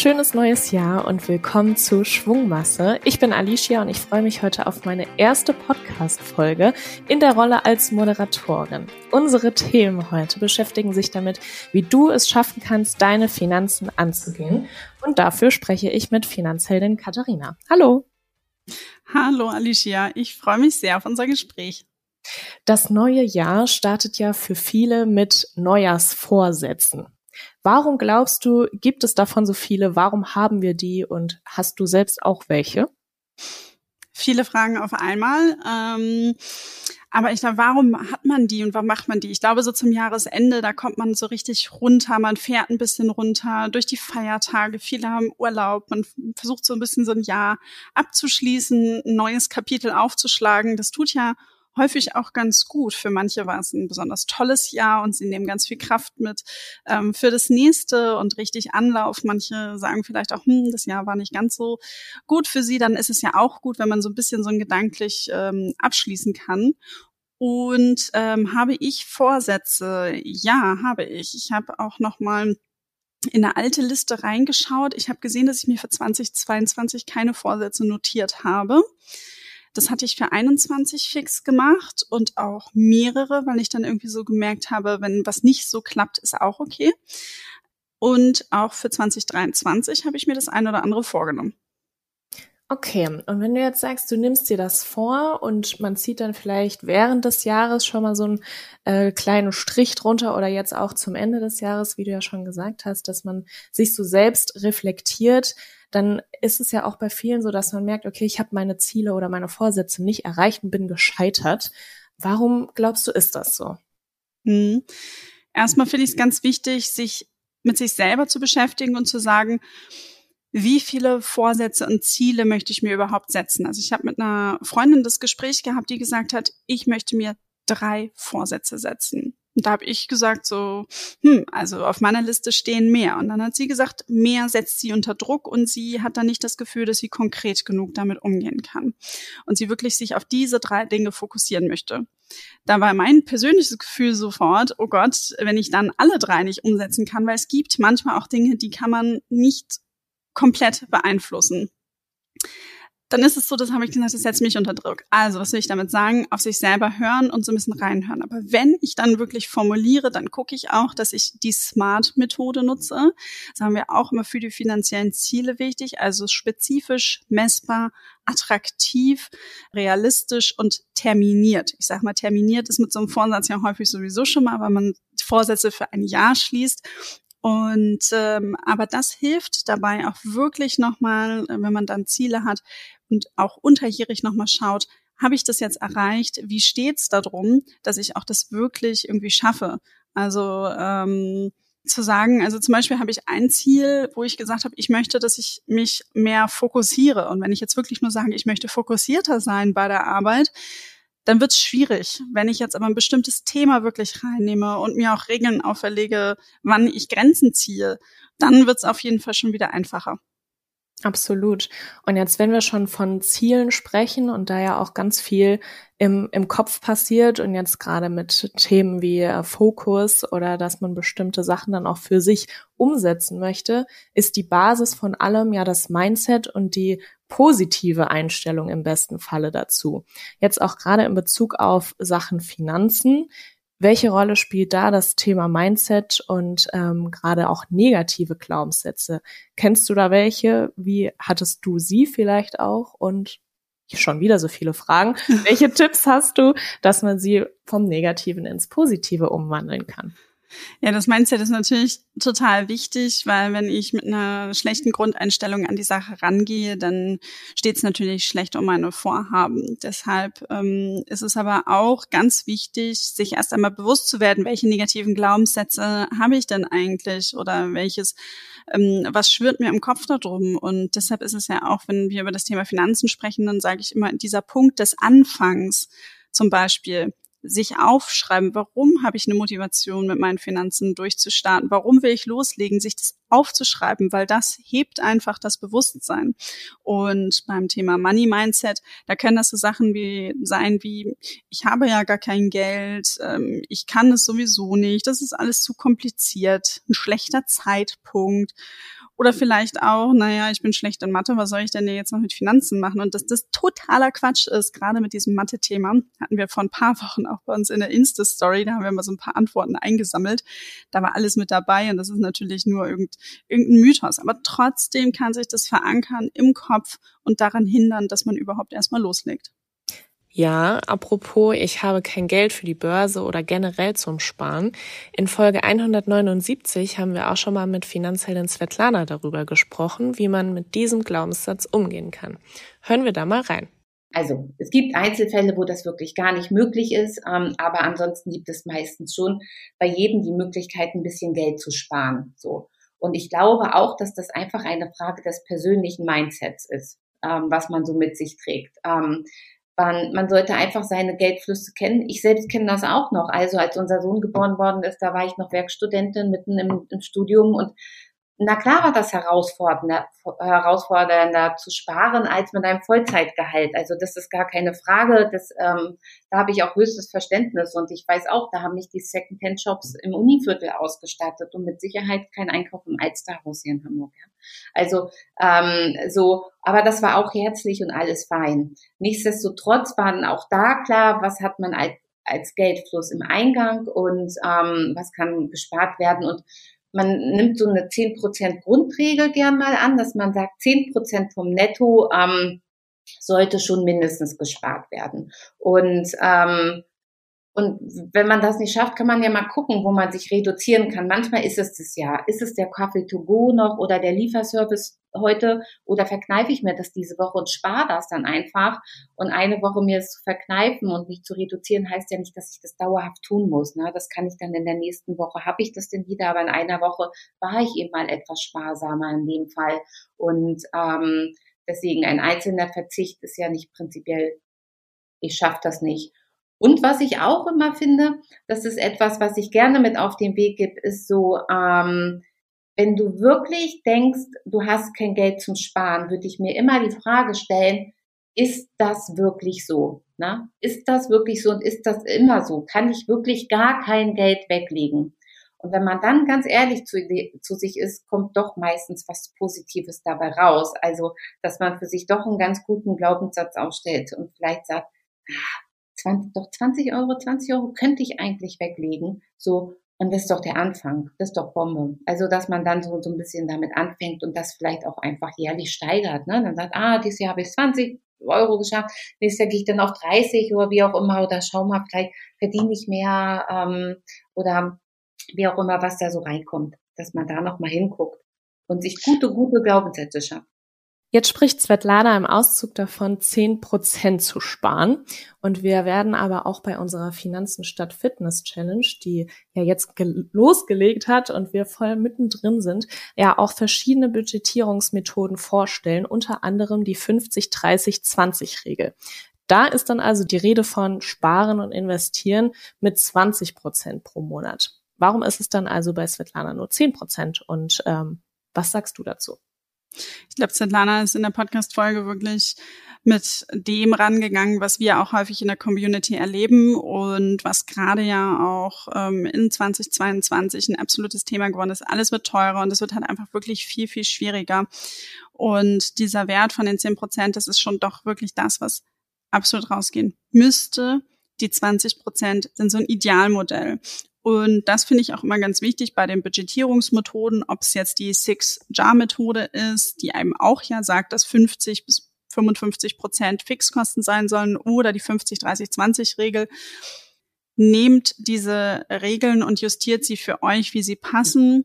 schönes neues Jahr und willkommen zu Schwungmasse. Ich bin Alicia und ich freue mich heute auf meine erste Podcast-Folge in der Rolle als Moderatorin. Unsere Themen heute beschäftigen sich damit, wie du es schaffen kannst, deine Finanzen anzugehen. Und dafür spreche ich mit Finanzheldin Katharina. Hallo. Hallo Alicia, ich freue mich sehr auf unser Gespräch. Das neue Jahr startet ja für viele mit Neujahrsvorsätzen. Warum glaubst du, gibt es davon so viele? Warum haben wir die und hast du selbst auch welche? Viele Fragen auf einmal. Ähm, aber ich glaube, warum hat man die und warum macht man die? Ich glaube, so zum Jahresende, da kommt man so richtig runter, man fährt ein bisschen runter durch die Feiertage. Viele haben Urlaub, man versucht so ein bisschen so ein Jahr abzuschließen, ein neues Kapitel aufzuschlagen. Das tut ja häufig auch ganz gut. Für manche war es ein besonders tolles Jahr und sie nehmen ganz viel Kraft mit ähm, für das nächste und richtig Anlauf. Manche sagen vielleicht auch, hm, das Jahr war nicht ganz so gut für sie. Dann ist es ja auch gut, wenn man so ein bisschen so ein gedanklich ähm, abschließen kann. Und ähm, habe ich Vorsätze? Ja, habe ich. Ich habe auch noch mal in eine alte Liste reingeschaut. Ich habe gesehen, dass ich mir für 2022 keine Vorsätze notiert habe. Das hatte ich für 21 fix gemacht und auch mehrere, weil ich dann irgendwie so gemerkt habe, wenn was nicht so klappt, ist auch okay. Und auch für 2023 habe ich mir das ein oder andere vorgenommen. Okay, und wenn du jetzt sagst, du nimmst dir das vor und man zieht dann vielleicht während des Jahres schon mal so einen äh, kleinen Strich drunter oder jetzt auch zum Ende des Jahres, wie du ja schon gesagt hast, dass man sich so selbst reflektiert, dann ist es ja auch bei vielen so, dass man merkt, okay, ich habe meine Ziele oder meine Vorsätze nicht erreicht und bin gescheitert. Warum glaubst du, ist das so? Hm. Erstmal finde ich es ganz wichtig, sich mit sich selber zu beschäftigen und zu sagen, wie viele Vorsätze und Ziele möchte ich mir überhaupt setzen? Also ich habe mit einer Freundin das Gespräch gehabt, die gesagt hat, ich möchte mir drei Vorsätze setzen. Und da habe ich gesagt so, hm, also auf meiner Liste stehen mehr. Und dann hat sie gesagt, mehr setzt sie unter Druck und sie hat dann nicht das Gefühl, dass sie konkret genug damit umgehen kann. Und sie wirklich sich auf diese drei Dinge fokussieren möchte. Da war mein persönliches Gefühl sofort, oh Gott, wenn ich dann alle drei nicht umsetzen kann, weil es gibt manchmal auch Dinge, die kann man nicht komplett beeinflussen dann ist es so, das habe ich gesagt, das setzt mich unter Druck. Also, was will ich damit sagen? Auf sich selber hören und so ein bisschen reinhören. Aber wenn ich dann wirklich formuliere, dann gucke ich auch, dass ich die SMART-Methode nutze. Das haben wir auch immer für die finanziellen Ziele wichtig. Also spezifisch, messbar, attraktiv, realistisch und terminiert. Ich sage mal, terminiert ist mit so einem Vorsatz ja häufig sowieso schon mal, weil man Vorsätze für ein Jahr schließt. Und ähm, aber das hilft dabei auch wirklich nochmal, wenn man dann Ziele hat und auch unterjährig nochmal schaut, habe ich das jetzt erreicht? Wie steht's darum, dass ich auch das wirklich irgendwie schaffe? Also ähm, zu sagen, also zum Beispiel habe ich ein Ziel, wo ich gesagt habe, ich möchte, dass ich mich mehr fokussiere. Und wenn ich jetzt wirklich nur sage, ich möchte fokussierter sein bei der Arbeit, dann wird es schwierig. Wenn ich jetzt aber ein bestimmtes Thema wirklich reinnehme und mir auch Regeln auferlege, wann ich Grenzen ziehe, dann wird es auf jeden Fall schon wieder einfacher. Absolut. Und jetzt, wenn wir schon von Zielen sprechen und da ja auch ganz viel im, im Kopf passiert und jetzt gerade mit Themen wie äh, Fokus oder dass man bestimmte Sachen dann auch für sich umsetzen möchte, ist die Basis von allem ja das Mindset und die positive Einstellung im besten Falle dazu. Jetzt auch gerade in Bezug auf Sachen Finanzen. Welche Rolle spielt da das Thema Mindset und ähm, gerade auch negative Glaubenssätze? Kennst du da welche? Wie hattest du sie vielleicht auch? Und schon wieder so viele Fragen. welche Tipps hast du, dass man sie vom Negativen ins Positive umwandeln kann? Ja, das Mindset ist natürlich total wichtig, weil wenn ich mit einer schlechten Grundeinstellung an die Sache rangehe, dann steht es natürlich schlecht um meine Vorhaben. Deshalb ähm, ist es aber auch ganz wichtig, sich erst einmal bewusst zu werden, welche negativen Glaubenssätze habe ich denn eigentlich oder welches, ähm, was schwirrt mir im Kopf darum. Und deshalb ist es ja auch, wenn wir über das Thema Finanzen sprechen, dann sage ich immer, dieser Punkt des Anfangs zum Beispiel, sich aufschreiben, warum habe ich eine Motivation, mit meinen Finanzen durchzustarten, warum will ich loslegen, sich das aufzuschreiben, weil das hebt einfach das Bewusstsein. Und beim Thema Money Mindset, da können das so Sachen wie sein wie, ich habe ja gar kein Geld, ähm, ich kann es sowieso nicht, das ist alles zu kompliziert, ein schlechter Zeitpunkt. Oder vielleicht auch, naja, ich bin schlecht in Mathe, was soll ich denn jetzt noch mit Finanzen machen? Und dass das totaler Quatsch ist, gerade mit diesem Mathe-Thema, hatten wir vor ein paar Wochen auch bei uns in der Insta-Story, da haben wir mal so ein paar Antworten eingesammelt. Da war alles mit dabei und das ist natürlich nur irgend, irgendein Mythos. Aber trotzdem kann sich das verankern im Kopf und daran hindern, dass man überhaupt erstmal loslegt. Ja, apropos, ich habe kein Geld für die Börse oder generell zum Sparen. In Folge 179 haben wir auch schon mal mit Finanzheldin Svetlana darüber gesprochen, wie man mit diesem Glaubenssatz umgehen kann. Hören wir da mal rein. Also es gibt Einzelfälle, wo das wirklich gar nicht möglich ist, ähm, aber ansonsten gibt es meistens schon bei jedem die Möglichkeit, ein bisschen Geld zu sparen. So. Und ich glaube auch, dass das einfach eine Frage des persönlichen Mindsets ist, ähm, was man so mit sich trägt. Ähm, man, man sollte einfach seine Geldflüsse kennen. Ich selbst kenne das auch noch. Also als unser Sohn geboren worden ist, da war ich noch Werkstudentin mitten im, im Studium und na klar war das herausfordernder, herausfordernder zu sparen als mit einem Vollzeitgehalt. Also das ist gar keine Frage. Das, ähm, da habe ich auch höchstes Verständnis und ich weiß auch, da haben mich die Secondhand-Shops im Univiertel ausgestattet und mit Sicherheit kein Einkauf im Alsterhaus hier in Hamburg. Ja. Also ähm, so, aber das war auch herzlich und alles fein. Nichtsdestotrotz waren auch da klar, was hat man als, als Geldfluss im Eingang und ähm, was kann gespart werden und man nimmt so eine 10% Grundregel gern mal an, dass man sagt, 10% vom Netto ähm, sollte schon mindestens gespart werden. Und ähm, und wenn man das nicht schafft, kann man ja mal gucken, wo man sich reduzieren kann. Manchmal ist es das ja. Ist es der Kaffee to go noch oder der Lieferservice heute oder verkneife ich mir das diese Woche und spare das dann einfach. Und eine Woche mir es zu verkneifen und mich zu reduzieren, heißt ja nicht, dass ich das dauerhaft tun muss. Ne? Das kann ich dann in der nächsten Woche, habe ich das denn wieder, aber in einer Woche war ich eben mal etwas sparsamer in dem Fall. Und ähm, deswegen ein einzelner Verzicht ist ja nicht prinzipiell, ich schaffe das nicht. Und was ich auch immer finde, das ist etwas, was ich gerne mit auf den Weg gebe, ist so, ähm, wenn du wirklich denkst, du hast kein Geld zum Sparen, würde ich mir immer die Frage stellen, ist das wirklich so? Na? Ist das wirklich so und ist das immer so? Kann ich wirklich gar kein Geld weglegen? Und wenn man dann ganz ehrlich zu, zu sich ist, kommt doch meistens was Positives dabei raus. Also, dass man für sich doch einen ganz guten Glaubenssatz aufstellt und vielleicht sagt, ah, 20, doch 20 Euro, 20 Euro könnte ich eigentlich weglegen. So, und das ist doch der Anfang. Das ist doch Bombe. Also, dass man dann so, so ein bisschen damit anfängt und das vielleicht auch einfach jährlich steigert. Ne? Dann sagt, ah, dieses Jahr habe ich 20 Euro geschafft, nächstes Jahr gehe ich dann auf 30 oder wie auch immer oder schau mal, vielleicht verdiene ich mehr ähm, oder wie auch immer, was da so reinkommt, dass man da nochmal hinguckt und sich gute, gute Glaubenssätze schafft. Jetzt spricht Svetlana im Auszug davon, zehn Prozent zu sparen. Und wir werden aber auch bei unserer Finanzen statt Fitness Challenge, die ja jetzt losgelegt hat und wir voll mittendrin sind, ja auch verschiedene Budgetierungsmethoden vorstellen, unter anderem die 50-30-20-Regel. Da ist dann also die Rede von Sparen und Investieren mit 20 Prozent pro Monat. Warum ist es dann also bei Svetlana nur 10 Prozent? Und ähm, was sagst du dazu? Ich glaube, Svetlana ist in der Podcast-Folge wirklich mit dem rangegangen, was wir auch häufig in der Community erleben und was gerade ja auch ähm, in 2022 ein absolutes Thema geworden ist. Alles wird teurer und es wird halt einfach wirklich viel, viel schwieriger. Und dieser Wert von den 10 Prozent, das ist schon doch wirklich das, was absolut rausgehen müsste. Die 20 Prozent sind so ein Idealmodell. Und das finde ich auch immer ganz wichtig bei den Budgetierungsmethoden, ob es jetzt die Six-Jar-Methode ist, die einem auch ja sagt, dass 50 bis 55 Prozent Fixkosten sein sollen oder die 50-30-20-Regel. Nehmt diese Regeln und justiert sie für euch, wie sie passen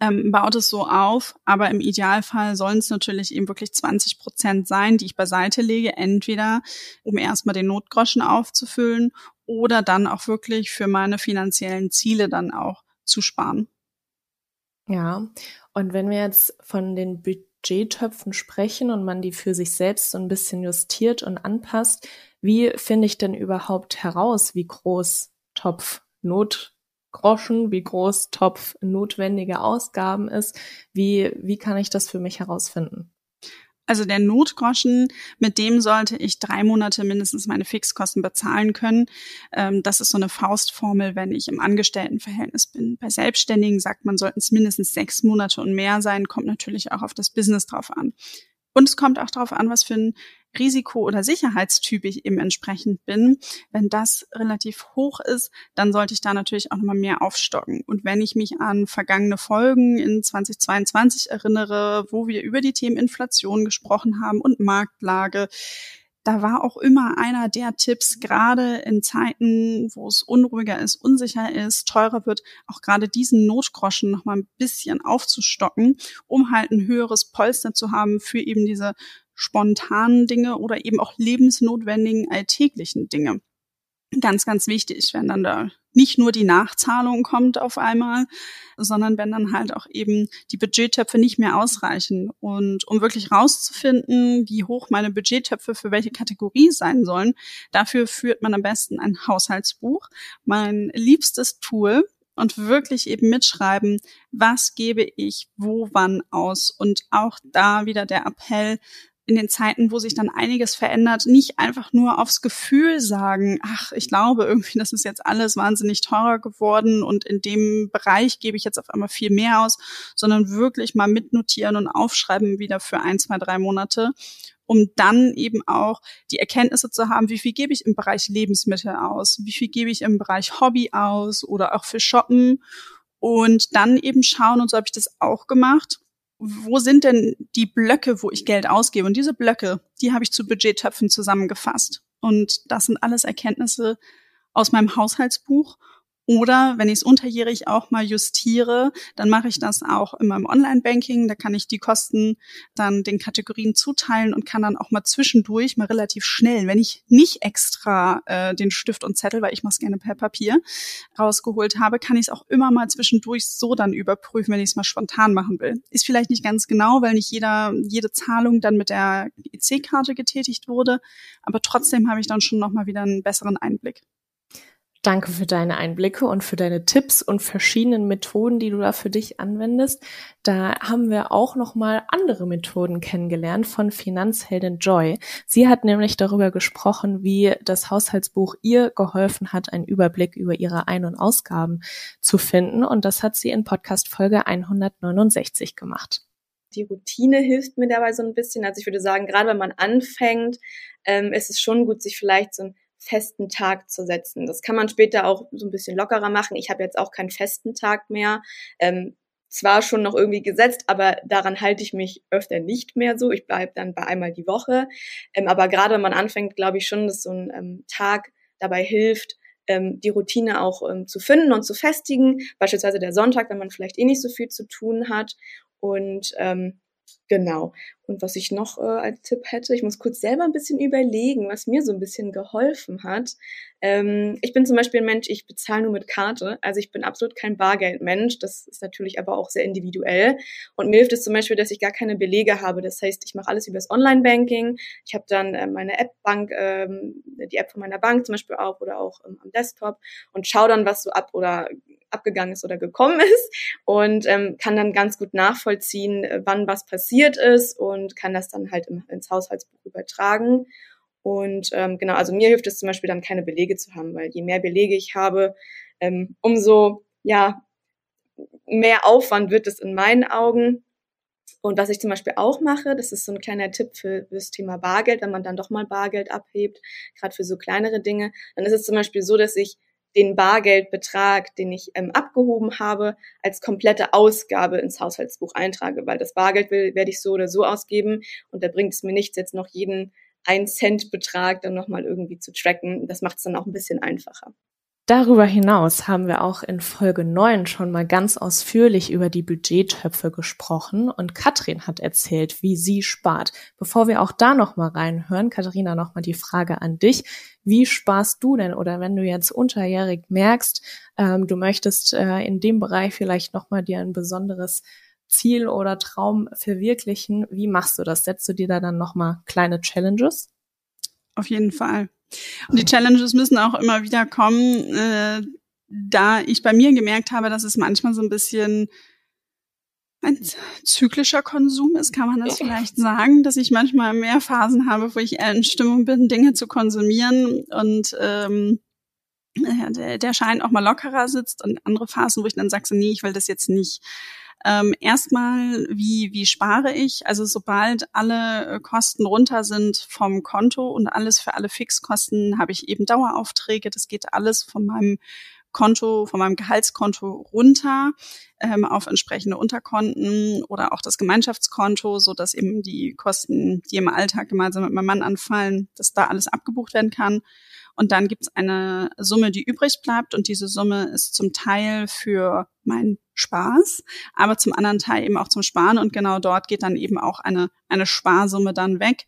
ähm, baut es so auf, aber im Idealfall sollen es natürlich eben wirklich 20 Prozent sein, die ich beiseite lege, entweder um erstmal den Notgroschen aufzufüllen oder dann auch wirklich für meine finanziellen Ziele dann auch zu sparen. Ja, und wenn wir jetzt von den Budgettöpfen sprechen und man die für sich selbst so ein bisschen justiert und anpasst, wie finde ich denn überhaupt heraus, wie groß Topf Not Groschen, wie groß Topf notwendige Ausgaben ist. Wie, wie kann ich das für mich herausfinden? Also der Notgroschen, mit dem sollte ich drei Monate mindestens meine Fixkosten bezahlen können. Ähm, das ist so eine Faustformel, wenn ich im Angestelltenverhältnis bin. Bei Selbstständigen sagt man, sollten es mindestens sechs Monate und mehr sein, kommt natürlich auch auf das Business drauf an. Und es kommt auch darauf an, was für ein Risiko- oder Sicherheitstyp ich eben entsprechend bin. Wenn das relativ hoch ist, dann sollte ich da natürlich auch nochmal mehr aufstocken. Und wenn ich mich an vergangene Folgen in 2022 erinnere, wo wir über die Themen Inflation gesprochen haben und Marktlage, da war auch immer einer der Tipps, gerade in Zeiten, wo es unruhiger ist, unsicher ist, teurer wird, auch gerade diesen Notgroschen noch mal ein bisschen aufzustocken, um halt ein höheres Polster zu haben für eben diese spontanen Dinge oder eben auch lebensnotwendigen alltäglichen Dinge. Ganz, ganz wichtig, wenn dann da nicht nur die Nachzahlung kommt auf einmal, sondern wenn dann halt auch eben die Budgettöpfe nicht mehr ausreichen. Und um wirklich rauszufinden, wie hoch meine Budgettöpfe für welche Kategorie sein sollen, dafür führt man am besten ein Haushaltsbuch. Mein liebstes Tool, und wirklich eben mitschreiben, was gebe ich wo wann aus. Und auch da wieder der Appell, in den Zeiten, wo sich dann einiges verändert, nicht einfach nur aufs Gefühl sagen, ach, ich glaube irgendwie, das ist jetzt alles wahnsinnig teurer geworden und in dem Bereich gebe ich jetzt auf einmal viel mehr aus, sondern wirklich mal mitnotieren und aufschreiben wieder für ein, zwei, drei Monate, um dann eben auch die Erkenntnisse zu haben, wie viel gebe ich im Bereich Lebensmittel aus, wie viel gebe ich im Bereich Hobby aus oder auch für Shoppen und dann eben schauen, und so habe ich das auch gemacht, wo sind denn die Blöcke, wo ich Geld ausgebe? Und diese Blöcke, die habe ich zu Budgettöpfen zusammengefasst. Und das sind alles Erkenntnisse aus meinem Haushaltsbuch oder wenn ich es unterjährig auch mal justiere, dann mache ich das auch in meinem Online-Banking. Da kann ich die Kosten dann den Kategorien zuteilen und kann dann auch mal zwischendurch mal relativ schnell, wenn ich nicht extra äh, den Stift und Zettel, weil ich mache es gerne per Papier, rausgeholt habe, kann ich es auch immer mal zwischendurch so dann überprüfen, wenn ich es mal spontan machen will. Ist vielleicht nicht ganz genau, weil nicht jeder, jede Zahlung dann mit der EC-Karte getätigt wurde, aber trotzdem habe ich dann schon nochmal wieder einen besseren Einblick. Danke für deine Einblicke und für deine Tipps und verschiedenen Methoden, die du da für dich anwendest. Da haben wir auch noch mal andere Methoden kennengelernt von Finanzheldin Joy. Sie hat nämlich darüber gesprochen, wie das Haushaltsbuch ihr geholfen hat, einen Überblick über ihre Ein- und Ausgaben zu finden. Und das hat sie in Podcast Folge 169 gemacht. Die Routine hilft mir dabei so ein bisschen. Also ich würde sagen, gerade wenn man anfängt, ähm, ist es schon gut, sich vielleicht so ein festen Tag zu setzen. Das kann man später auch so ein bisschen lockerer machen. Ich habe jetzt auch keinen festen Tag mehr. Ähm, zwar schon noch irgendwie gesetzt, aber daran halte ich mich öfter nicht mehr so. Ich bleibe dann bei einmal die Woche. Ähm, aber gerade wenn man anfängt, glaube ich schon, dass so ein ähm, Tag dabei hilft, ähm, die Routine auch ähm, zu finden und zu festigen. Beispielsweise der Sonntag, wenn man vielleicht eh nicht so viel zu tun hat. Und ähm, Genau. Und was ich noch äh, als Tipp hätte, ich muss kurz selber ein bisschen überlegen, was mir so ein bisschen geholfen hat. Ähm, ich bin zum Beispiel ein Mensch, ich bezahle nur mit Karte. Also ich bin absolut kein Bargeldmensch. Das ist natürlich aber auch sehr individuell. Und mir hilft es zum Beispiel, dass ich gar keine Belege habe. Das heißt, ich mache alles übers Online-Banking. Ich habe dann äh, meine App-Bank, ähm, die App von meiner Bank zum Beispiel auf oder auch ähm, am Desktop und schaue dann, was so ab oder abgegangen ist oder gekommen ist und ähm, kann dann ganz gut nachvollziehen, äh, wann was passiert ist und kann das dann halt im, ins Haushaltsbuch übertragen. Und ähm, genau, also mir hilft es zum Beispiel dann keine Belege zu haben, weil je mehr Belege ich habe, ähm, umso ja mehr Aufwand wird es in meinen Augen. Und was ich zum Beispiel auch mache, das ist so ein kleiner Tipp für, für das Thema Bargeld, wenn man dann doch mal Bargeld abhebt, gerade für so kleinere Dinge, dann ist es zum Beispiel so, dass ich den Bargeldbetrag, den ich ähm, abgehoben habe, als komplette Ausgabe ins Haushaltsbuch eintrage, weil das Bargeld will, werde ich so oder so ausgeben und da bringt es mir nichts, jetzt noch jeden ein Cent Betrag dann nochmal irgendwie zu tracken. Das macht es dann auch ein bisschen einfacher. Darüber hinaus haben wir auch in Folge 9 schon mal ganz ausführlich über die Budgettöpfe gesprochen und Katrin hat erzählt, wie sie spart. Bevor wir auch da noch mal reinhören, Katharina, noch mal die Frage an dich. Wie sparst du denn oder wenn du jetzt unterjährig merkst, ähm, du möchtest äh, in dem Bereich vielleicht noch mal dir ein besonderes Ziel oder Traum verwirklichen, wie machst du das? Setzt du dir da dann noch mal kleine Challenges? Auf jeden Fall. Und die Challenges müssen auch immer wieder kommen, äh, da ich bei mir gemerkt habe, dass es manchmal so ein bisschen ein zyklischer Konsum ist, kann man das vielleicht sagen, dass ich manchmal mehr Phasen habe, wo ich in Stimmung bin, Dinge zu konsumieren und ähm, der, der Schein auch mal lockerer sitzt und andere Phasen, wo ich dann sage, so, nee, ich will das jetzt nicht. Ähm, erstmal, wie, wie spare ich? Also sobald alle äh, Kosten runter sind vom Konto und alles für alle Fixkosten, habe ich eben Daueraufträge. Das geht alles von meinem Konto, von meinem Gehaltskonto runter ähm, auf entsprechende Unterkonten oder auch das Gemeinschaftskonto, so dass eben die Kosten, die im Alltag gemeinsam mit meinem Mann anfallen, dass da alles abgebucht werden kann. Und dann gibt es eine Summe, die übrig bleibt und diese Summe ist zum Teil für meinen Spaß, aber zum anderen Teil eben auch zum Sparen und genau dort geht dann eben auch eine, eine Sparsumme dann weg,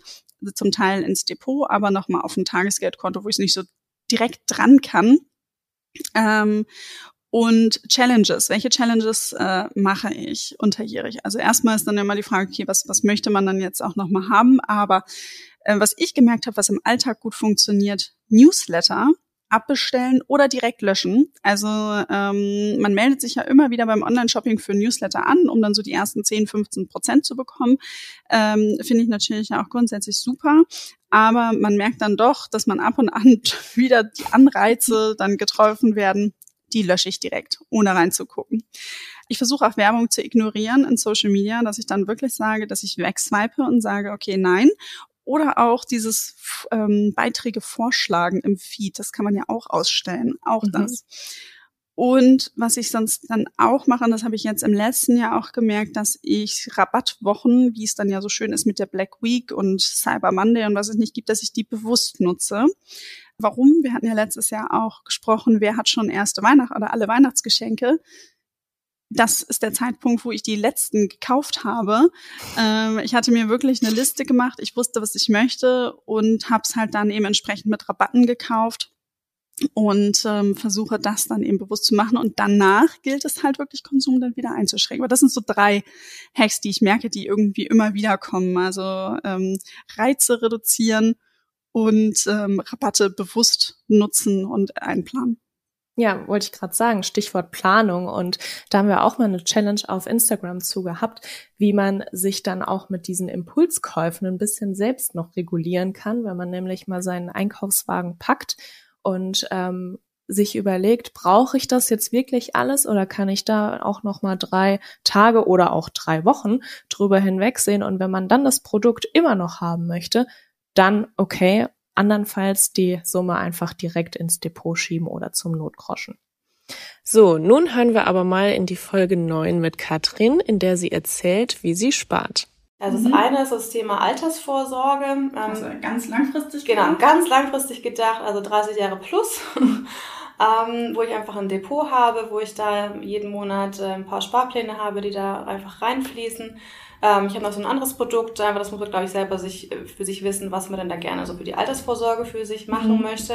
zum Teil ins Depot, aber nochmal auf ein Tagesgeldkonto, wo ich es nicht so direkt dran kann. Ähm, und Challenges. Welche Challenges äh, mache ich unterjährig? Also erstmal ist dann immer die Frage, okay, was, was möchte man dann jetzt auch nochmal haben? Aber äh, was ich gemerkt habe, was im Alltag gut funktioniert, Newsletter abbestellen oder direkt löschen. Also ähm, man meldet sich ja immer wieder beim Online-Shopping für Newsletter an, um dann so die ersten 10, 15 Prozent zu bekommen. Ähm, Finde ich natürlich auch grundsätzlich super. Aber man merkt dann doch, dass man ab und an wieder die Anreize dann getroffen werden. Die lösche ich direkt, ohne reinzugucken. Ich versuche auch Werbung zu ignorieren in Social Media, dass ich dann wirklich sage, dass ich wegswipe und sage, okay, nein. Oder auch dieses ähm, Beiträge vorschlagen im Feed, das kann man ja auch ausstellen, auch mhm. das. Und was ich sonst dann auch mache, und das habe ich jetzt im letzten Jahr auch gemerkt, dass ich Rabattwochen, wie es dann ja so schön ist mit der Black Week und Cyber Monday und was es nicht gibt, dass ich die bewusst nutze. Warum? Wir hatten ja letztes Jahr auch gesprochen, wer hat schon erste Weihnacht oder alle Weihnachtsgeschenke das ist der Zeitpunkt, wo ich die letzten gekauft habe. Ähm, ich hatte mir wirklich eine Liste gemacht. Ich wusste, was ich möchte und habe es halt dann eben entsprechend mit Rabatten gekauft und ähm, versuche das dann eben bewusst zu machen. Und danach gilt es halt wirklich, Konsum dann wieder einzuschränken. Aber das sind so drei Hacks, die ich merke, die irgendwie immer wieder kommen. Also ähm, Reize reduzieren und ähm, Rabatte bewusst nutzen und einplanen. Ja, wollte ich gerade sagen, Stichwort Planung. Und da haben wir auch mal eine Challenge auf Instagram zu gehabt, wie man sich dann auch mit diesen Impulskäufen ein bisschen selbst noch regulieren kann, wenn man nämlich mal seinen Einkaufswagen packt und ähm, sich überlegt, brauche ich das jetzt wirklich alles oder kann ich da auch noch mal drei Tage oder auch drei Wochen drüber hinwegsehen? Und wenn man dann das Produkt immer noch haben möchte, dann okay, andernfalls die Summe einfach direkt ins Depot schieben oder zum Notgroschen. So, nun hören wir aber mal in die Folge 9 mit Katrin, in der sie erzählt, wie sie spart. Also das mhm. eine ist das Thema Altersvorsorge. Ähm, also ganz langfristig genau, gedacht? Genau, ganz langfristig gedacht, also 30 Jahre plus. ähm, wo ich einfach ein Depot habe, wo ich da jeden Monat äh, ein paar Sparpläne habe, die da einfach reinfließen. Ähm, ich habe noch so ein anderes Produkt, aber das muss man, glaube ich, selber sich, äh, für sich wissen, was man denn da gerne so für die Altersvorsorge für sich machen mhm. möchte.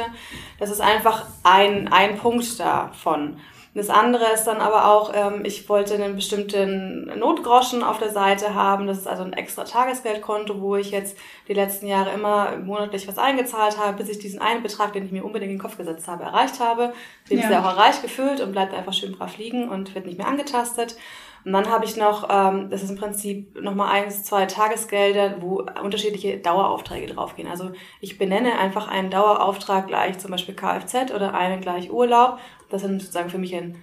Das ist einfach ein, ein Punkt davon. Das andere ist dann aber auch, ähm, ich wollte einen bestimmten Notgroschen auf der Seite haben. Das ist also ein extra Tagesgeldkonto, wo ich jetzt die letzten Jahre immer monatlich was eingezahlt habe, bis ich diesen einen Betrag, den ich mir unbedingt in den Kopf gesetzt habe, erreicht habe. Den ja. ist ja auch erreicht, gefüllt und bleibt einfach schön brav liegen und wird nicht mehr angetastet. Und dann habe ich noch, ähm, das ist im Prinzip nochmal eins, zwei Tagesgelder, wo unterschiedliche Daueraufträge draufgehen. Also ich benenne einfach einen Dauerauftrag gleich zum Beispiel Kfz oder einen gleich Urlaub. Das ist sozusagen für mich ein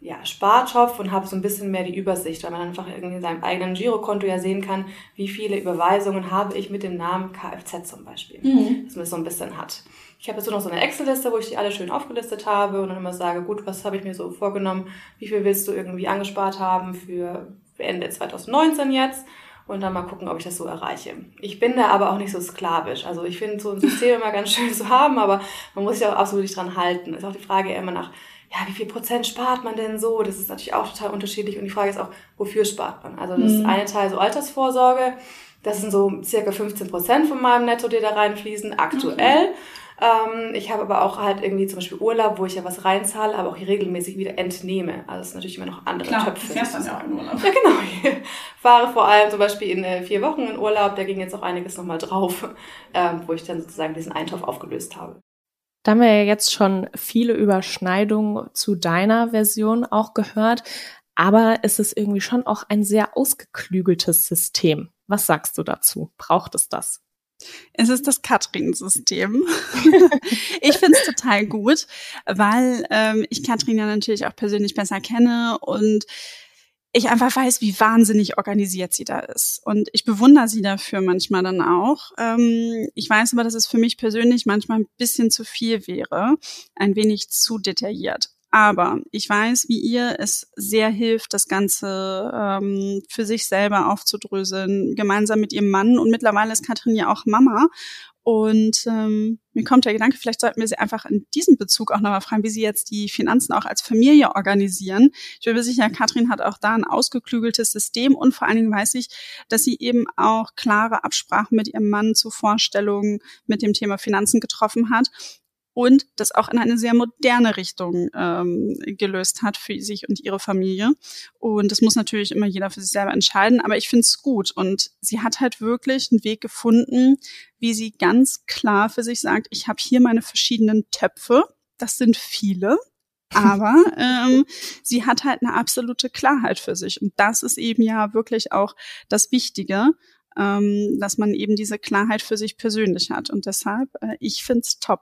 ja, Spartopf und habe so ein bisschen mehr die Übersicht, weil man einfach irgendwie in seinem eigenen Girokonto ja sehen kann, wie viele Überweisungen habe ich mit dem Namen Kfz zum Beispiel. Mhm. Dass man das so ein bisschen hat. Ich habe jetzt so noch so eine Excel-Liste, wo ich die alle schön aufgelistet habe und dann immer sage, gut, was habe ich mir so vorgenommen, wie viel willst du irgendwie angespart haben für Ende 2019 jetzt und dann mal gucken, ob ich das so erreiche. Ich bin da aber auch nicht so sklavisch. Also ich finde so ein System immer ganz schön zu haben, aber man muss sich auch absolut nicht dran halten. Ist auch die Frage immer nach, ja, wie viel Prozent spart man denn so? Das ist natürlich auch total unterschiedlich. Und die Frage ist auch, wofür spart man? Also das mhm. eine Teil so Altersvorsorge, das sind so circa 15 Prozent von meinem Netto, die da reinfließen, aktuell. Mhm. Ähm, ich habe aber auch halt irgendwie zum Beispiel Urlaub, wo ich ja was reinzahle, aber auch hier regelmäßig wieder entnehme. Also es ist natürlich immer noch andere Klar, Töpfe. Du fährst dann ja auch in Urlaub. Ja, genau. Ich fahre vor allem zum Beispiel in äh, vier Wochen in Urlaub, da ging jetzt auch einiges nochmal drauf, ähm, wo ich dann sozusagen diesen Eintopf aufgelöst habe. Da haben wir ja jetzt schon viele Überschneidungen zu deiner Version auch gehört. Aber es ist irgendwie schon auch ein sehr ausgeklügeltes System. Was sagst du dazu? Braucht es das? Es ist das Katrin-System. ich finde es total gut, weil ähm, ich Katrin ja natürlich auch persönlich besser kenne und ich einfach weiß, wie wahnsinnig organisiert sie da ist. Und ich bewundere sie dafür manchmal dann auch. Ähm, ich weiß aber, dass es für mich persönlich manchmal ein bisschen zu viel wäre, ein wenig zu detailliert. Aber ich weiß, wie ihr es sehr hilft, das Ganze ähm, für sich selber aufzudröseln, gemeinsam mit ihrem Mann. Und mittlerweile ist Katrin ja auch Mama. Und ähm, mir kommt der Gedanke, vielleicht sollten wir sie einfach in diesem Bezug auch nochmal fragen, wie sie jetzt die Finanzen auch als Familie organisieren. Ich bin mir sicher, Katrin hat auch da ein ausgeklügeltes System und vor allen Dingen weiß ich, dass sie eben auch klare Absprachen mit ihrem Mann zu Vorstellungen mit dem Thema Finanzen getroffen hat und das auch in eine sehr moderne Richtung ähm, gelöst hat für sich und ihre Familie. Und das muss natürlich immer jeder für sich selber entscheiden, aber ich finde es gut. Und sie hat halt wirklich einen Weg gefunden, wie sie ganz klar für sich sagt, ich habe hier meine verschiedenen Töpfe, das sind viele, aber ähm, sie hat halt eine absolute Klarheit für sich. Und das ist eben ja wirklich auch das Wichtige, ähm, dass man eben diese Klarheit für sich persönlich hat. Und deshalb, äh, ich find's top.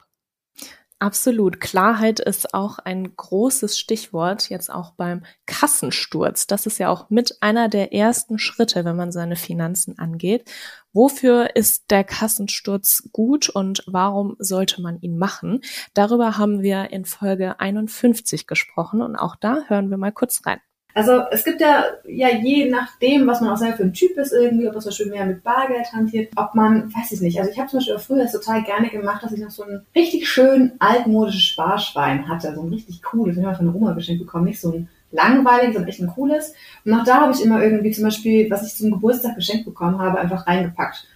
Absolut. Klarheit ist auch ein großes Stichwort jetzt auch beim Kassensturz. Das ist ja auch mit einer der ersten Schritte, wenn man seine Finanzen angeht. Wofür ist der Kassensturz gut und warum sollte man ihn machen? Darüber haben wir in Folge 51 gesprochen und auch da hören wir mal kurz rein. Also es gibt ja, ja je nachdem, was man auch selber für ein Typ ist irgendwie, ob man zum Beispiel mehr mit Bargeld hantiert, ob man, weiß ich nicht, also ich habe zum Beispiel früher total gerne gemacht, dass ich noch so ein richtig schön altmodisches Sparschwein hatte, so ein richtig cooles, ich habe von der Oma geschenkt bekommen, nicht so ein langweiliges, sondern echt ein cooles. Und auch da habe ich immer irgendwie zum Beispiel, was ich zum Geburtstag geschenkt bekommen habe, einfach reingepackt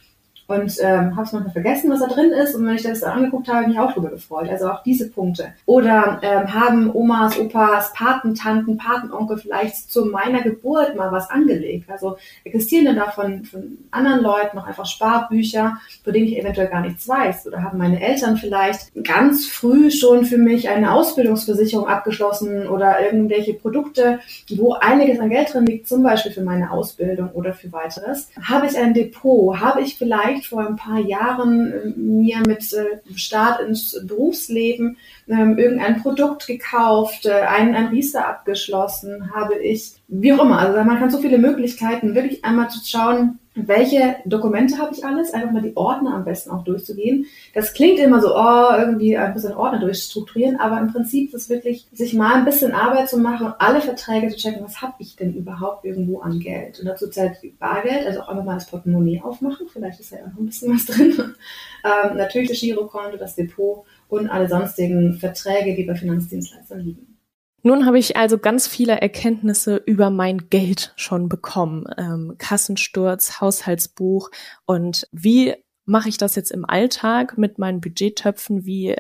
und ähm, habe es manchmal vergessen, was da drin ist. Und wenn ich das dann angeguckt habe, mich auch drüber gefreut. Also auch diese Punkte. Oder ähm, haben Omas, Opas, Patentanten, Patenonkel vielleicht zu meiner Geburt mal was angelegt? Also existieren denn da von, von anderen Leuten noch einfach Sparbücher, von denen ich eventuell gar nichts weiß? Oder haben meine Eltern vielleicht ganz früh schon für mich eine Ausbildungsversicherung abgeschlossen oder irgendwelche Produkte, wo einiges an Geld drin liegt, zum Beispiel für meine Ausbildung oder für weiteres? Habe ich ein Depot? Habe ich vielleicht vielleicht vor ein paar Jahren äh, mir mit äh, Start ins Berufsleben ähm, irgendein Produkt gekauft, äh, einen, ein Riester abgeschlossen, habe ich, wie auch immer. Also man kann so viele Möglichkeiten, wirklich einmal zu schauen, welche Dokumente habe ich alles, einfach mal die Ordner am besten auch durchzugehen. Das klingt immer so, oh, irgendwie ein bisschen Ordner durchstrukturieren, aber im Prinzip ist es wirklich, sich mal ein bisschen Arbeit zu machen und alle Verträge zu checken, was habe ich denn überhaupt irgendwo an Geld. Und dazu zählt Bargeld, also auch einfach mal das Portemonnaie aufmachen, vielleicht ist ja auch noch ein bisschen was drin. ähm, natürlich das Girokonto, das Depot und alle sonstigen Verträge, die bei Finanzdienstleistern liegen. Nun habe ich also ganz viele Erkenntnisse über mein Geld schon bekommen. Ähm, Kassensturz, Haushaltsbuch und wie mache ich das jetzt im Alltag mit meinen Budgettöpfen? Wie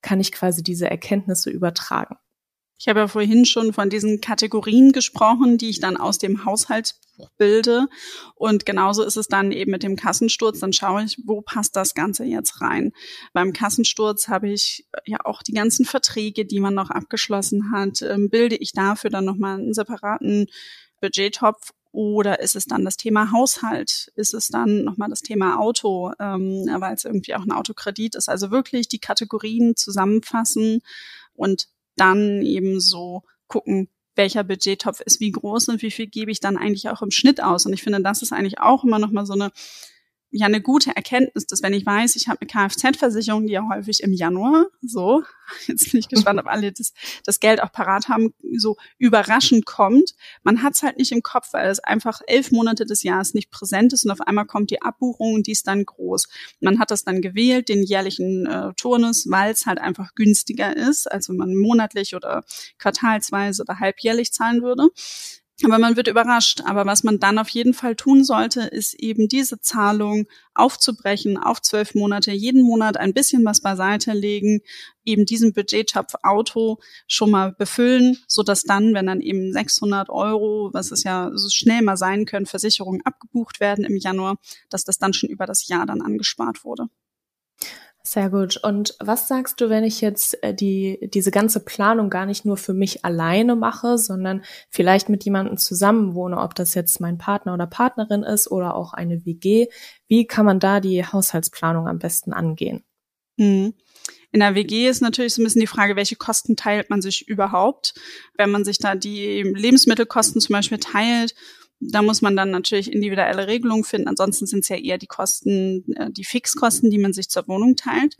kann ich quasi diese Erkenntnisse übertragen? Ich habe ja vorhin schon von diesen Kategorien gesprochen, die ich dann aus dem Haushaltsbuch bilde. Und genauso ist es dann eben mit dem Kassensturz. Dann schaue ich, wo passt das Ganze jetzt rein. Beim Kassensturz habe ich ja auch die ganzen Verträge, die man noch abgeschlossen hat. Ähm, bilde ich dafür dann nochmal einen separaten Budgettopf oder ist es dann das Thema Haushalt? Ist es dann nochmal das Thema Auto, ähm, weil es irgendwie auch ein Autokredit ist? Also wirklich die Kategorien zusammenfassen und dann eben so gucken, welcher Budgettopf ist wie groß und wie viel gebe ich dann eigentlich auch im Schnitt aus. Und ich finde, das ist eigentlich auch immer noch mal so eine ja eine gute Erkenntnis, dass wenn ich weiß, ich habe eine Kfz-Versicherung, die ja häufig im Januar, so, jetzt bin ich gespannt, ob alle das, das Geld auch parat haben, so überraschend kommt. Man hat es halt nicht im Kopf, weil es einfach elf Monate des Jahres nicht präsent ist und auf einmal kommt die Abbuchung und die ist dann groß. Man hat das dann gewählt, den jährlichen äh, Turnus, weil es halt einfach günstiger ist, als wenn man monatlich oder quartalsweise oder halbjährlich zahlen würde. Aber man wird überrascht. Aber was man dann auf jeden Fall tun sollte, ist eben diese Zahlung aufzubrechen auf zwölf Monate, jeden Monat ein bisschen was beiseite legen, eben diesen Budgettopf Auto schon mal befüllen, so dass dann, wenn dann eben 600 Euro, was es ja so schnell mal sein können, Versicherungen abgebucht werden im Januar, dass das dann schon über das Jahr dann angespart wurde. Sehr gut. Und was sagst du, wenn ich jetzt äh, die, diese ganze Planung gar nicht nur für mich alleine mache, sondern vielleicht mit jemandem zusammenwohne, ob das jetzt mein Partner oder Partnerin ist oder auch eine WG? Wie kann man da die Haushaltsplanung am besten angehen? Mhm. In der WG ist natürlich so ein bisschen die Frage, welche Kosten teilt man sich überhaupt? Wenn man sich da die Lebensmittelkosten zum Beispiel teilt da muss man dann natürlich individuelle Regelungen finden. Ansonsten sind es ja eher die Kosten, äh, die Fixkosten, die man sich zur Wohnung teilt.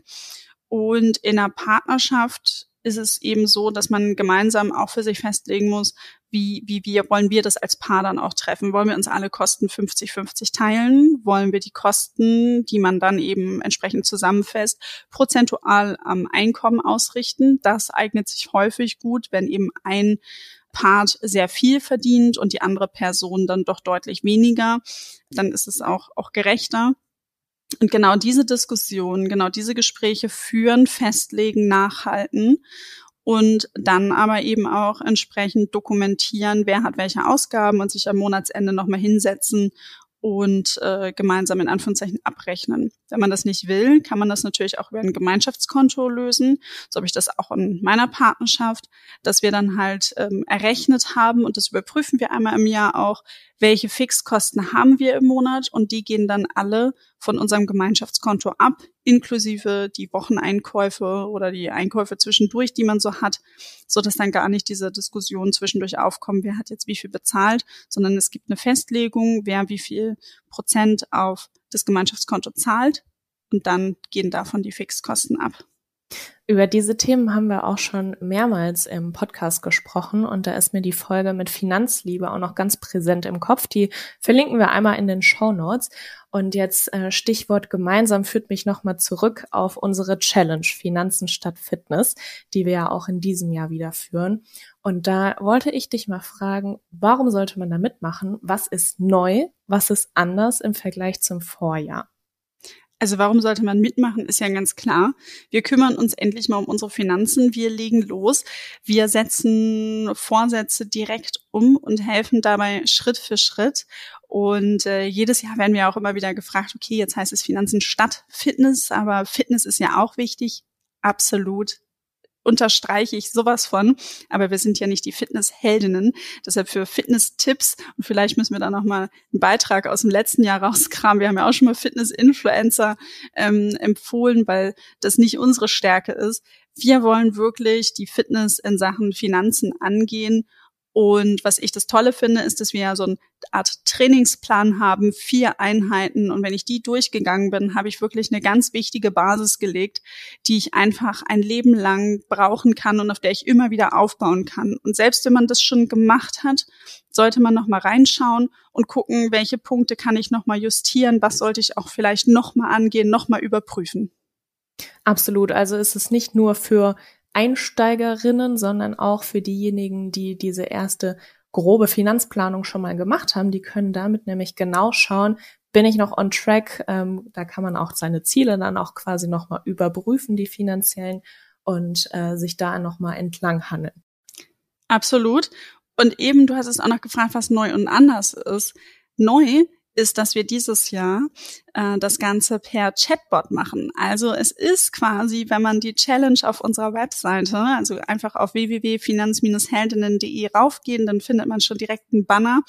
Und in einer Partnerschaft ist es eben so, dass man gemeinsam auch für sich festlegen muss, wie, wie wir wollen wir das als Paar dann auch treffen? Wollen wir uns alle Kosten 50-50 teilen? Wollen wir die Kosten, die man dann eben entsprechend zusammenfasst, prozentual am Einkommen ausrichten? Das eignet sich häufig gut, wenn eben ein Part sehr viel verdient und die andere Person dann doch deutlich weniger, dann ist es auch, auch gerechter. Und genau diese Diskussion, genau diese Gespräche führen, festlegen, nachhalten und dann aber eben auch entsprechend dokumentieren, wer hat welche Ausgaben und sich am Monatsende nochmal hinsetzen und äh, gemeinsam in Anführungszeichen abrechnen. Wenn man das nicht will, kann man das natürlich auch über ein Gemeinschaftskonto lösen. So habe ich das auch in meiner Partnerschaft, dass wir dann halt ähm, errechnet haben und das überprüfen wir einmal im Jahr auch, welche Fixkosten haben wir im Monat und die gehen dann alle von unserem Gemeinschaftskonto ab, inklusive die Wocheneinkäufe oder die Einkäufe zwischendurch, die man so hat, so dass dann gar nicht diese Diskussion zwischendurch aufkommen, wer hat jetzt wie viel bezahlt, sondern es gibt eine Festlegung, wer wie viel Prozent auf das Gemeinschaftskonto zahlt und dann gehen davon die Fixkosten ab. Über diese Themen haben wir auch schon mehrmals im Podcast gesprochen und da ist mir die Folge mit Finanzliebe auch noch ganz präsent im Kopf. Die verlinken wir einmal in den Show Notes. Und jetzt äh, Stichwort gemeinsam führt mich nochmal zurück auf unsere Challenge Finanzen statt Fitness, die wir ja auch in diesem Jahr wieder führen. Und da wollte ich dich mal fragen, warum sollte man da mitmachen? Was ist neu? Was ist anders im Vergleich zum Vorjahr? Also warum sollte man mitmachen, ist ja ganz klar. Wir kümmern uns endlich mal um unsere Finanzen. Wir legen los. Wir setzen Vorsätze direkt um und helfen dabei Schritt für Schritt. Und äh, jedes Jahr werden wir auch immer wieder gefragt, okay, jetzt heißt es Finanzen statt Fitness, aber Fitness ist ja auch wichtig. Absolut unterstreiche ich sowas von. Aber wir sind ja nicht die Fitnessheldinnen. Deshalb für Fitness-Tipps und vielleicht müssen wir da nochmal einen Beitrag aus dem letzten Jahr rauskramen. Wir haben ja auch schon mal Fitness-Influencer ähm, empfohlen, weil das nicht unsere Stärke ist. Wir wollen wirklich die Fitness in Sachen Finanzen angehen und was ich das Tolle finde, ist, dass wir ja so eine Art Trainingsplan haben, vier Einheiten. Und wenn ich die durchgegangen bin, habe ich wirklich eine ganz wichtige Basis gelegt, die ich einfach ein Leben lang brauchen kann und auf der ich immer wieder aufbauen kann. Und selbst wenn man das schon gemacht hat, sollte man noch mal reinschauen und gucken, welche Punkte kann ich noch mal justieren, was sollte ich auch vielleicht noch mal angehen, noch mal überprüfen. Absolut. Also ist es nicht nur für Einsteigerinnen, sondern auch für diejenigen, die diese erste grobe Finanzplanung schon mal gemacht haben. Die können damit nämlich genau schauen, bin ich noch on track? Ähm, da kann man auch seine Ziele dann auch quasi nochmal überprüfen, die finanziellen, und äh, sich da nochmal entlang handeln. Absolut. Und eben, du hast es auch noch gefragt, was neu und anders ist. Neu ist, dass wir dieses Jahr äh, das Ganze per Chatbot machen. Also es ist quasi, wenn man die Challenge auf unserer Webseite, also einfach auf www.finanz-heldinnen.de raufgehen, dann findet man schon direkt einen Banner.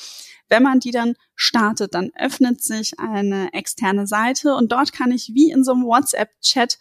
Wenn man die dann startet, dann öffnet sich eine externe Seite und dort kann ich wie in so einem WhatsApp-Chat,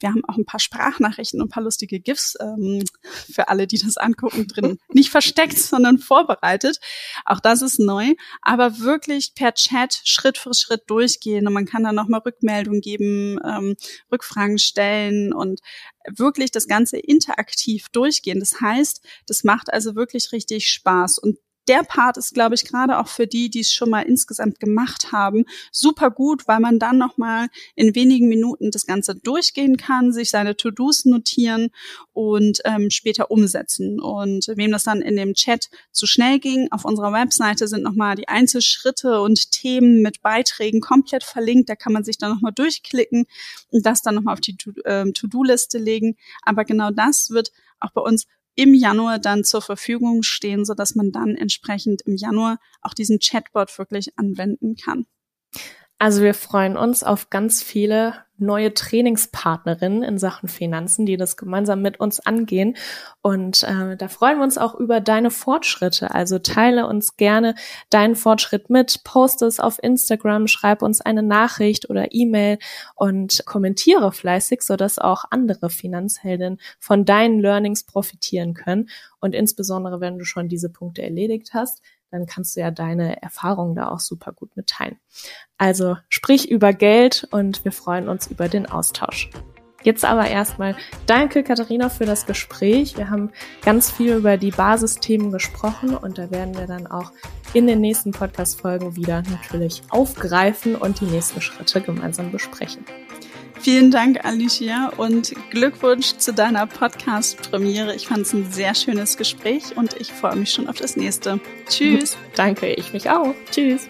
wir haben auch ein paar Sprachnachrichten und ein paar lustige GIFs ähm, für alle, die das angucken, drin. Nicht versteckt, sondern vorbereitet. Auch das ist neu, aber wirklich per Chat Schritt für Schritt durchgehen und man kann dann nochmal Rückmeldung geben, ähm, Rückfragen stellen und wirklich das Ganze interaktiv durchgehen. Das heißt, das macht also wirklich richtig Spaß und der Part ist, glaube ich, gerade auch für die, die es schon mal insgesamt gemacht haben, super gut, weil man dann noch mal in wenigen Minuten das Ganze durchgehen kann, sich seine To-Dos notieren und ähm, später umsetzen. Und wem das dann in dem Chat zu schnell ging, auf unserer Webseite sind noch mal die Einzelschritte und Themen mit Beiträgen komplett verlinkt. Da kann man sich dann noch mal durchklicken und das dann noch mal auf die ähm, To-Do-Liste legen. Aber genau das wird auch bei uns im Januar dann zur Verfügung stehen, so dass man dann entsprechend im Januar auch diesen Chatbot wirklich anwenden kann. Also wir freuen uns auf ganz viele neue Trainingspartnerin in Sachen Finanzen, die das gemeinsam mit uns angehen. Und äh, da freuen wir uns auch über deine Fortschritte. Also teile uns gerne deinen Fortschritt mit, poste es auf Instagram, schreib uns eine Nachricht oder E-Mail und kommentiere fleißig, sodass auch andere Finanzheldinnen von deinen Learnings profitieren können. Und insbesondere, wenn du schon diese Punkte erledigt hast, dann kannst du ja deine Erfahrungen da auch super gut mitteilen. Also sprich über Geld und wir freuen uns über den Austausch. Jetzt aber erstmal danke Katharina für das Gespräch. Wir haben ganz viel über die Basisthemen gesprochen und da werden wir dann auch in den nächsten Podcast-Folgen wieder natürlich aufgreifen und die nächsten Schritte gemeinsam besprechen. Vielen Dank, Alicia, und Glückwunsch zu deiner Podcast-Premiere. Ich fand es ein sehr schönes Gespräch und ich freue mich schon auf das nächste. Tschüss. Danke, ich mich auch. Tschüss.